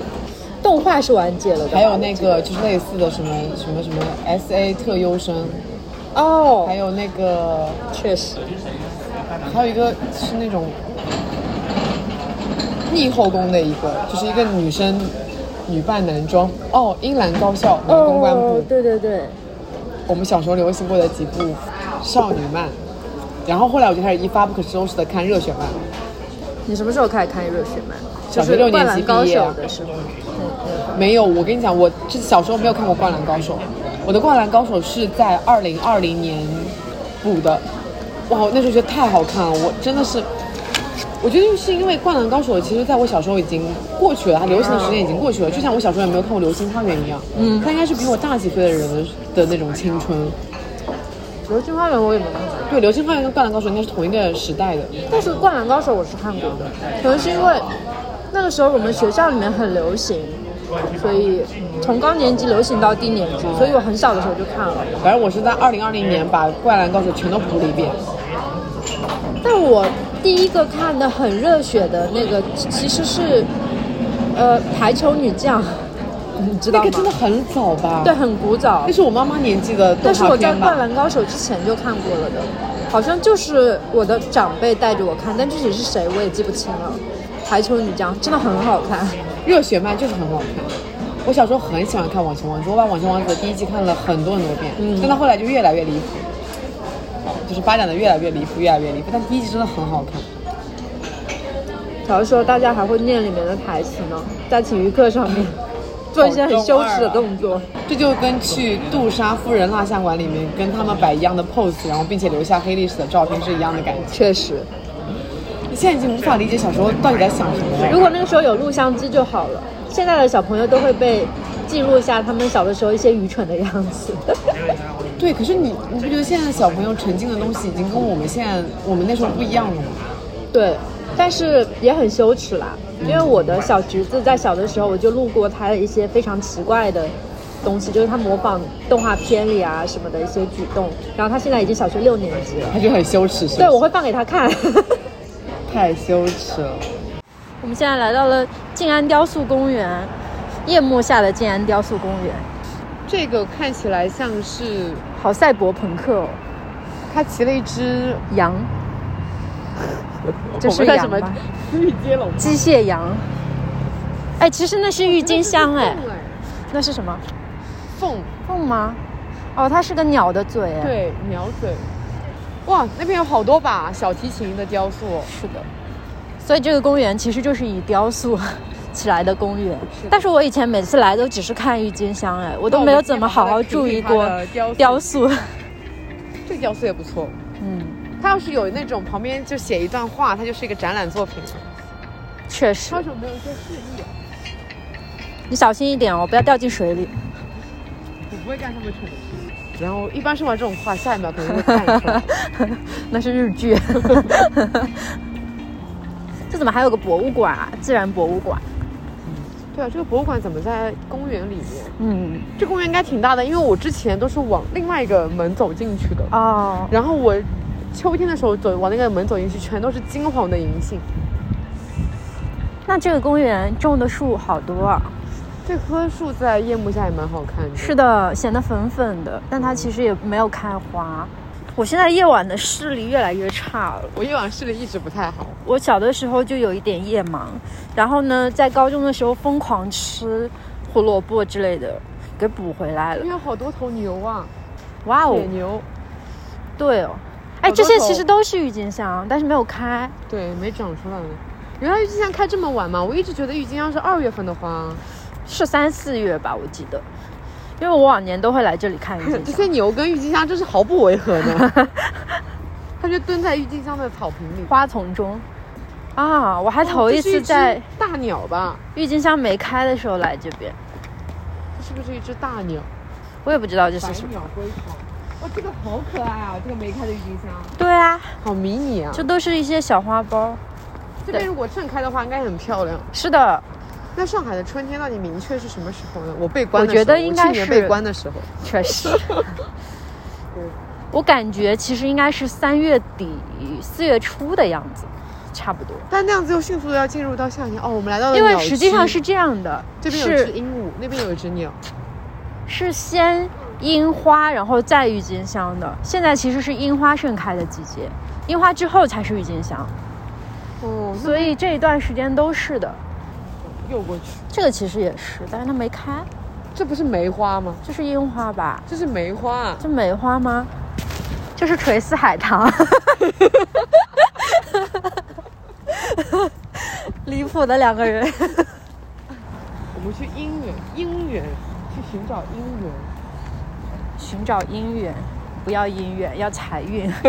动画是完结了。还有那个就是类似的什么什么什么 S A 特优生，哦，还有那个确实，还有一个是那种。逆后宫的一个，就是一个女生女扮男装哦，英兰高校男公关部，对对对，我们小时候流行过的几部少女漫，然后后来我就开始一发不可收拾的看热血漫。你什么时候开始看热血漫？小学六年级毕业的时候。没有，我跟你讲，我是小时候没有看过《灌篮高手》，我的《灌篮高手》是在二零二零年补的，哇，那时候觉得太好看了，我真的是。我觉得是因为《灌篮高手》其实在我小时候已经过去了，它流行的时间已经过去了，就像我小时候也没有看过《流星花园》一样。嗯，它应该是比我大几岁的人的那种青春。《流星花园》我也没看过。对，《流星花园》跟《灌篮高手》应该是同一个时代的。但是《灌篮高手》我是看过的，可能是因为那个时候我们学校里面很流行，所以从高年级流行到低年级，所以我很小的时候就看了。反正我是在二零二零年把《灌篮高手》全都补了一遍。但我。第一个看的很热血的那个其实是，呃，排球女将，你知道吗？那个真的很早吧？对，很古早。那是我妈妈年纪的但是我在《灌篮高手》之前就看过了的，好像就是我的长辈带着我看，但具体是谁我也记不清了。排球女将真的很好看，热血漫就是很好看。我小时候很喜欢看《网球王子》，我把《网球王子》第一季看了很多很多遍，但到后来就越来越离谱。就是发展的越来越离谱，越来越离谱。但第一集真的很好看。小的时候，大家还会念里面的台词呢，在体育课上面做一些很羞耻的动作。这就跟去杜莎夫人蜡像馆里面跟他们摆一样的 pose，然后并且留下黑历史的照片是一样的感觉。确实，你现在已经无法理解小时候到底在想什么。如果那个时候有录像机就好了。现在的小朋友都会被记录下他们小的时候一些愚蠢的样子。对，可是你你不觉得现在小朋友沉浸的东西已经跟我们现在我们那时候不一样了吗？对，但是也很羞耻啦，因为我的小侄子在小的时候我就录过他的一些非常奇怪的东西，就是他模仿动画片里啊什么的一些举动，然后他现在已经小学六年级了，他就很羞耻，对，我会放给他看，太羞耻了。我们现在来到了静安雕塑公园，夜幕下的静安雕塑公园。这个看起来像是好赛博朋克哦，他骑了一只羊，这是什么？玉接龙？机械羊。哎，其实那是郁金香哎，那是什么？凤凤吗？哦，它是个鸟的嘴哎。对，鸟嘴。哇，那边有好多把小提琴的雕塑。是的。所以这个公园其实就是以雕塑。起来的公园，但是我以前每次来都只是看郁金香，哎，我都没有怎么好好注意过雕塑。这个雕塑也不错，嗯，它要是有那种旁边就写一段话，它就是一个展览作品。确实。为什么没有一些示意？你小心一点哦，不要掉进水里。我不会干这么蠢的事。然后一般说完这种话，下一秒可能会看出来。那是日剧。这怎么还有个博物馆啊？自然博物馆。对啊，这个博物馆怎么在公园里面？嗯，这公园应该挺大的，因为我之前都是往另外一个门走进去的。啊。然后我秋天的时候走往那个门走进去，全都是金黄的银杏。那这个公园种的树好多啊。这棵树在夜幕下也蛮好看的。是的，显得粉粉的，但它其实也没有开花。我现在夜晚的视力越来越差了。我夜晚视力一直不太好。我小的时候就有一点夜盲，然后呢，在高中的时候疯狂吃胡萝卜之类的，给补回来了。因为好多头牛啊！哇哦，野牛。对哦，哎，这些其实都是郁金香，但是没有开。对，没长出来呢。原来郁金香开这么晚吗？我一直觉得郁金香是二月份的花。是三四月吧，我记得，因为我往年都会来这里看郁金香。这些牛跟郁金香真是毫不违和的，它就蹲在郁金香的草坪里、花丛中。啊，我还头一次在大鸟吧？郁金香没开的时候来这边。这是不是一只大鸟？我也不知道这是什么。鸟归巢。哇，这个好可爱啊！这个没开的郁金香。对啊，好迷你啊！这都是一些小花苞。这边如果盛开的话，应该很漂亮。是的。那上海的春天到底明确是什么时候呢？我被关，我觉得应该是被关的时候。确实。我感觉其实应该是三月底四月初的样子，差不多。但那样子又迅速的要进入到夏天哦。我们来到了因为实际上是这样的，这边有只鹦鹉，那边有一只鸟。是先樱花，然后再郁金香的。现在其实是樱花盛开的季节，樱花之后才是郁金香。哦，所以这一段时间都是的。又过去，这个其实也是，但是它没开。这不是梅花吗？这是樱花吧？这是梅花。这梅花吗？这是垂丝海棠。离谱的两个人。我们去姻缘，姻缘，去寻找姻缘，寻找姻缘，不要姻缘，要财运。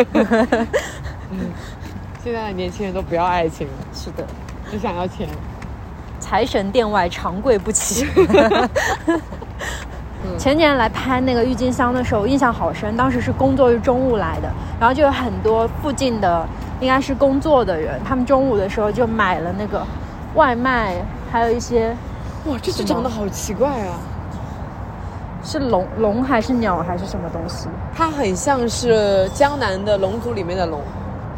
嗯，现在的年轻人都不要爱情了，是的，只想要钱。财神殿外长跪不起。前年来拍那个郁金香的时候，印象好深。当时是工作日中午来的，然后就有很多附近的应该是工作的人，他们中午的时候就买了那个外卖，还有一些。哇，这只长得好奇怪啊！是龙龙还是鸟还是什么东西？它很像是江南的龙族里面的龙。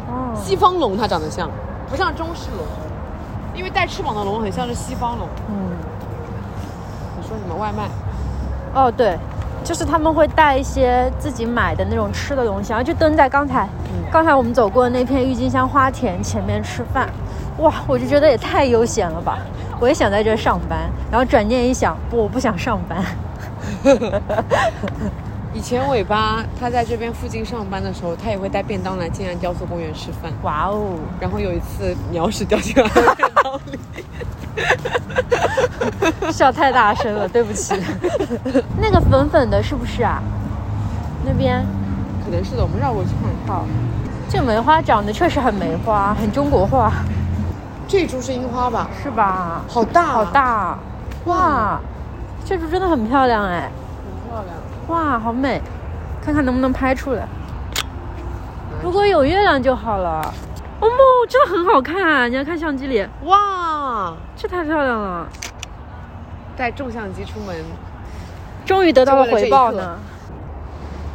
哦。西方龙它长得像，不像中式龙。因为带翅膀的龙很像是西方龙。嗯，你说什么外卖？哦，对，就是他们会带一些自己买的那种吃的东西，然后就蹲在刚才，刚才我们走过的那片郁金香花田前面吃饭。哇，我就觉得也太悠闲了吧！我也想在这上班，然后转念一想，不，我不想上班。以前尾巴他在这边附近上班的时候，他也会带便当来静安雕塑公园吃饭。哇哦！然后有一次鸟屎掉进了便当里，笑太大声了，对不起。那个粉粉的是不是啊？那边可能是的，我们绕过去看。好，这梅花长得确实很梅花，很中国化。这株是樱花吧？是吧？好大，好大！哇，这株真的很漂亮哎。很漂亮。哇，好美！看看能不能拍出来。如果有月亮就好了。哦莫，真的很好看！你要看相机里。哇，这太漂亮了！带重相机出门，终于得到了回报呢。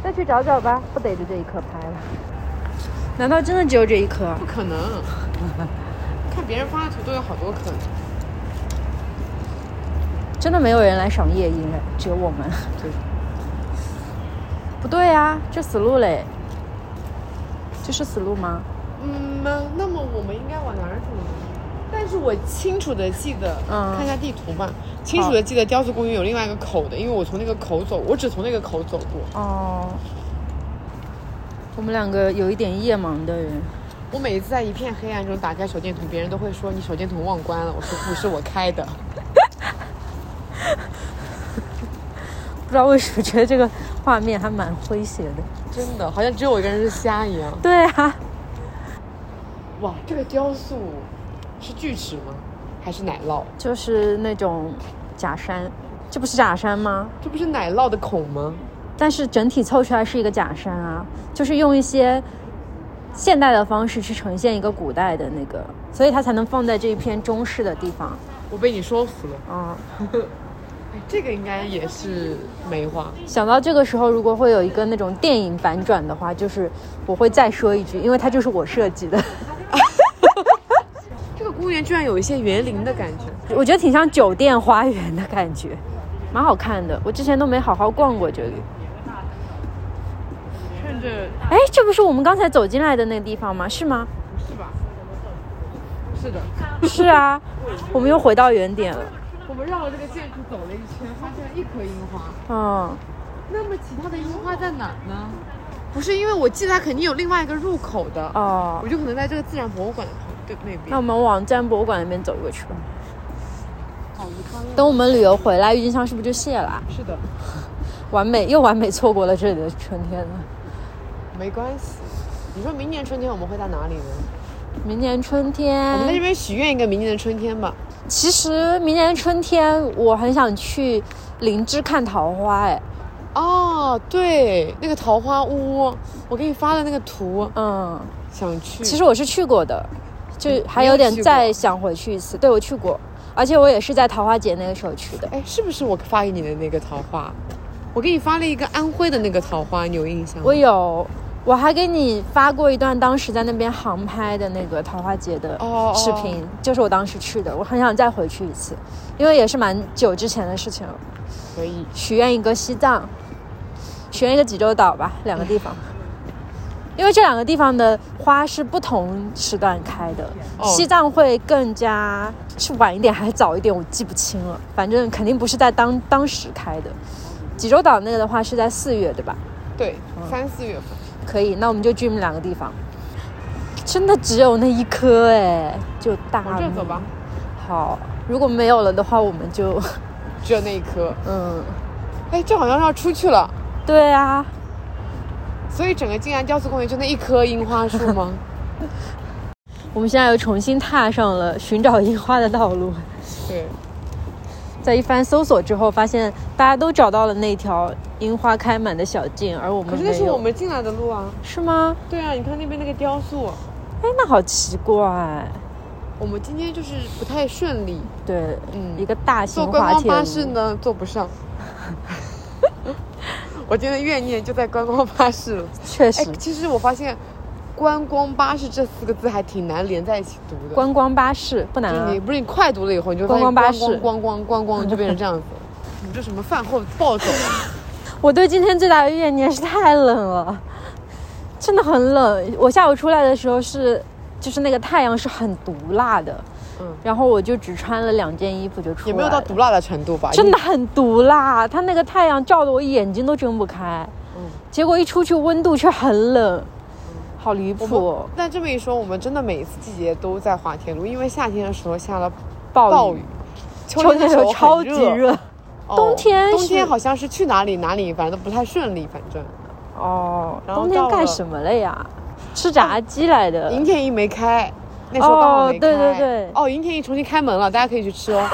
再去找找吧，不得就这一颗拍了。难道真的只有这一颗？不可能。看别人发的图都有好多颗。真的没有人来赏夜莺哎，只有我们。对。不对呀，这死路嘞！这是死路吗？嗯，那那么我们应该往哪儿走？但是我清楚的记得，嗯，看一下地图吧。清楚的记得雕塑公园有另外一个口的，因为我从那个口走，我只从那个口走过。哦。我们两个有一点夜盲的人。我每一次在一片黑暗中打开手电筒，别人都会说你手电筒忘关了。我说不是我开的。不知道为什么觉得这个画面还蛮诙谐的，真的好像只有我一个人是瞎一样。对啊，哇，这个雕塑是锯齿吗？还是奶酪？就是那种假山，这不是假山吗？这不是奶酪的孔吗？但是整体凑出来是一个假山啊，就是用一些现代的方式去呈现一个古代的那个，所以它才能放在这一片中式的地方。我被你说服了啊。这个应该也是梅花。想到这个时候，如果会有一个那种电影反转的话，就是我会再说一句，因为它就是我设计的。这个公园居然有一些园林的感觉，我觉得挺像酒店花园的感觉，蛮好看的。我之前都没好好逛过这里。趁着，哎，这不是我们刚才走进来的那个地方吗？是吗？是吧？是的。是啊，我们又回到原点了。我们绕了这个建筑走了一圈，发现了一棵樱花。嗯。那么其他的樱花在哪呢？不是，因为我记得它肯定有另外一个入口的。哦。我就可能在这个自然博物馆的旁对那边。那我们往自然博物馆那边走过去吧。等我们旅游回来，郁金香是不是就谢了？是的。完美，又完美错过了这里的春天了。没关系。你说明年春天我们会在哪里呢？明年春天，我们在这边许愿一个明年的春天吧。其实明年春天我很想去灵芝看桃花，哎。哦，对，那个桃花坞，我给你发的那个图，嗯，想去。其实我是去过的，就还有点再想回去一次。对，我去过，而且我也是在桃花节那个时候去的。哎，是不是我发给你的那个桃花？我给你发了一个安徽的那个桃花，你有印象吗？我有。我还给你发过一段当时在那边航拍的那个桃花节的视频，就是我当时去的。我很想再回去一次，因为也是蛮久之前的事情了。可以许愿一个西藏，许愿一个济州岛吧，两个地方。因为这两个地方的花是不同时段开的，西藏会更加是晚一点还是早一点，我记不清了。反正肯定不是在当当时开的。济州岛那个的话是在四月，对吧？对，三四月份。可以，那我们就去你们两个地方。真的只有那一颗哎，就大。往这走吧。好，如果没有了的话，我们就 只有那一颗。嗯。哎，这好像要出去了。对啊。所以整个静安雕塑公园就那一棵樱花树吗？我们现在又重新踏上了寻找樱花的道路。对。在一番搜索之后，发现大家都找到了那条樱花开满的小径，而我们可是那是我们进来的路啊？是吗？对啊，你看那边那个雕塑，哎，那好奇怪。我们今天就是不太顺利。对，嗯，一个大型坐观光巴士呢，坐不上。我今天的怨念就在观光巴士了。确实，其实我发现。观光巴士这四个字还挺难连在一起读的。观光巴士不难啊，你不是你快读了以后，你就观光巴士，观光观光就变成这样子。你这什么饭后暴走？我对今天最大的怨念是太冷了，真的很冷。我下午出来的时候是，就是那个太阳是很毒辣的，嗯，然后我就只穿了两件衣服就出来。也没有到毒辣的程度吧？真的很毒辣，它那个太阳照的我眼睛都睁不开，嗯，结果一出去温度却很冷。好离谱！但这么一说，我们真的每一次季节都在滑铁卢，因为夏天的时候下了暴雨，秋天的时候超级热，冬天冬天好像是去哪里哪里，反正都不太顺利，反正。哦，冬天干什么了呀？吃炸鸡来的。银田一没开，那时候刚好没开。对对对。哦，银田一重新开门了，大家可以去吃哦，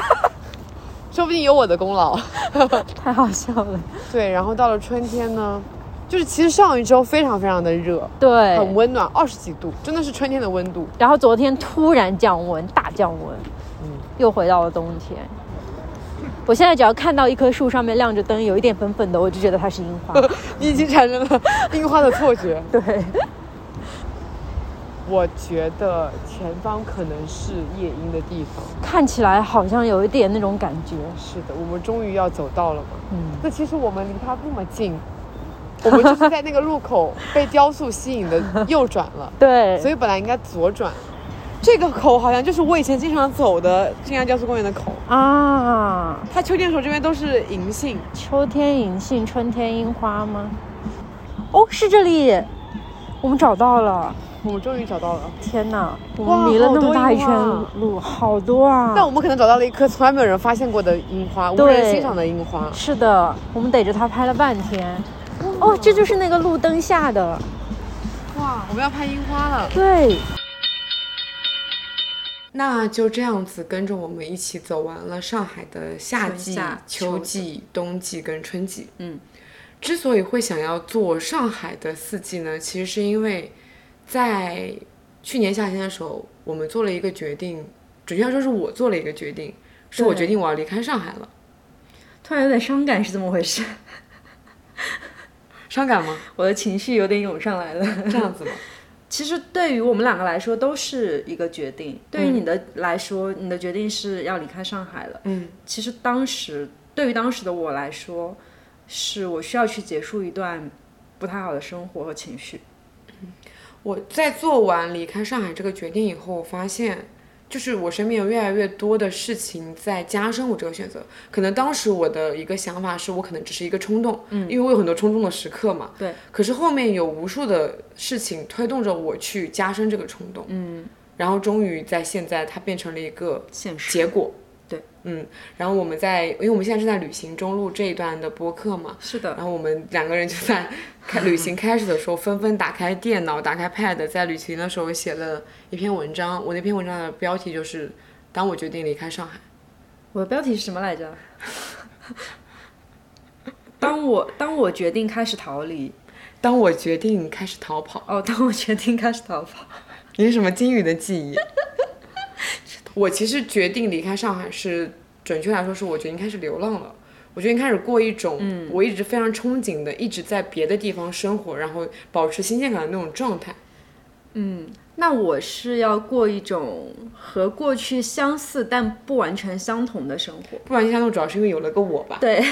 说不定有我的功劳。太好笑了。对，然后到了春天呢？就是其实上一周非常非常的热，对，很温暖，二十几度，真的是春天的温度。然后昨天突然降温，大降温，嗯，又回到了冬天。我现在只要看到一棵树上面亮着灯，有一点粉粉的，我就觉得它是樱花。你 已经产生了樱花的错觉。对，我觉得前方可能是夜莺的地方，看起来好像有一点那种感觉。是的，我们终于要走到了嘛。嗯，那其实我们离它那么近。我们就是在那个路口被雕塑吸引的右转了，对，所以本来应该左转。这个口好像就是我以前经常走的静安雕塑公园的口啊。它秋天的时候这边都是银杏，秋天银杏，春天樱花吗？哦，是这里，我们找到了，我们终于找到了。天哪，我们迷了那么大一圈路，好多啊！但我们可能找到了一颗从来没有人发现过的樱花，无人欣赏的樱花。是的，我们逮着它拍了半天。哦，这就是那个路灯下的，哇！我们要拍樱花了。对，那就这样子跟着我们一起走完了上海的夏季、秋季、冬季跟春季。嗯，之所以会想要做上海的四季呢，其实是因为在去年夏天的时候，我们做了一个决定，准确来说是我做了一个决定，是我决定我要离开上海了。突然有点伤感，是怎么回事？伤感吗？我的情绪有点涌上来了。这样子吗？其实对于我们两个来说都是一个决定。对于你的来说，你的决定是要离开上海了。嗯，其实当时对于当时的我来说，是我需要去结束一段不太好的生活和情绪。我在做完离开上海这个决定以后，我发现。就是我身边有越来越多的事情在加深我这个选择。可能当时我的一个想法是我可能只是一个冲动，嗯，因为我有很多冲动的时刻嘛。对。可是后面有无数的事情推动着我去加深这个冲动，嗯。然后终于在现在，它变成了一个现实结果。对，嗯。然后我们在，因为我们现在正在旅行中路这一段的播客嘛。是的。然后我们两个人就在。开旅行开始的时候，纷纷打开电脑，打开 Pad，在旅行的时候写了一篇文章。我那篇文章的标题就是“当我决定离开上海”。我的标题是什么来着？当我当我决定开始逃离，当我决定开始逃跑。哦，当我决定开始逃跑。你是什么金鱼的记忆？我其实决定离开上海是，准确来说是我决定开始流浪了。我决定开始过一种我一直非常憧憬的，一直在别的地方生活，然后保持新鲜感的那种状态。嗯，那我是要过一种和过去相似但不完全相同的生活。不完全相同，主要是因为有了个我吧。对，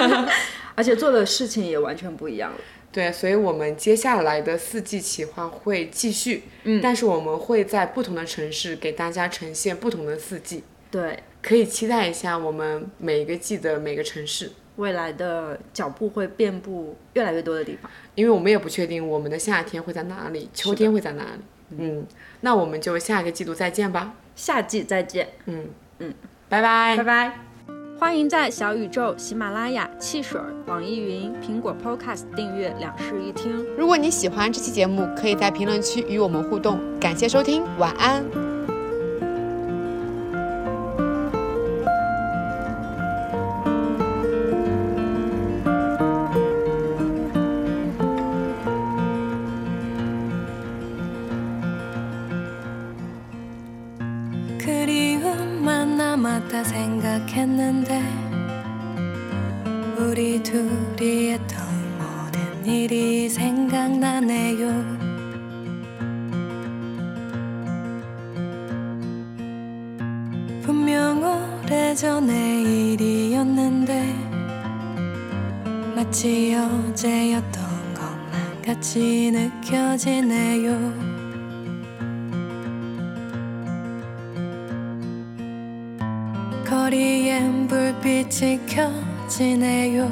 而且做的事情也完全不一样了。对，所以我们接下来的四季企划会继续，嗯，但是我们会在不同的城市给大家呈现不同的四季。对。可以期待一下我们每一个季的每个城市，未来的脚步会遍布越来越多的地方，因为我们也不确定我们的夏天会在哪里，秋天会在哪里。嗯，那我们就下一个季度再见吧，夏季再见。嗯嗯，拜拜拜拜。欢迎在小宇宙、喜马拉雅、汽水、网易云、苹果 Podcast 订阅两室一厅。如果你喜欢这期节目，可以在评论区与我们互动。感谢收听，晚安。 지네요?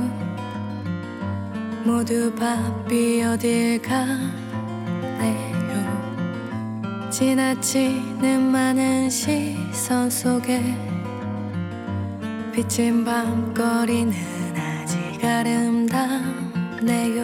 모두 바삐 어딜 가네요? 지나치는 많은 시선 속에 비친 밤거리는 아직 아름답네요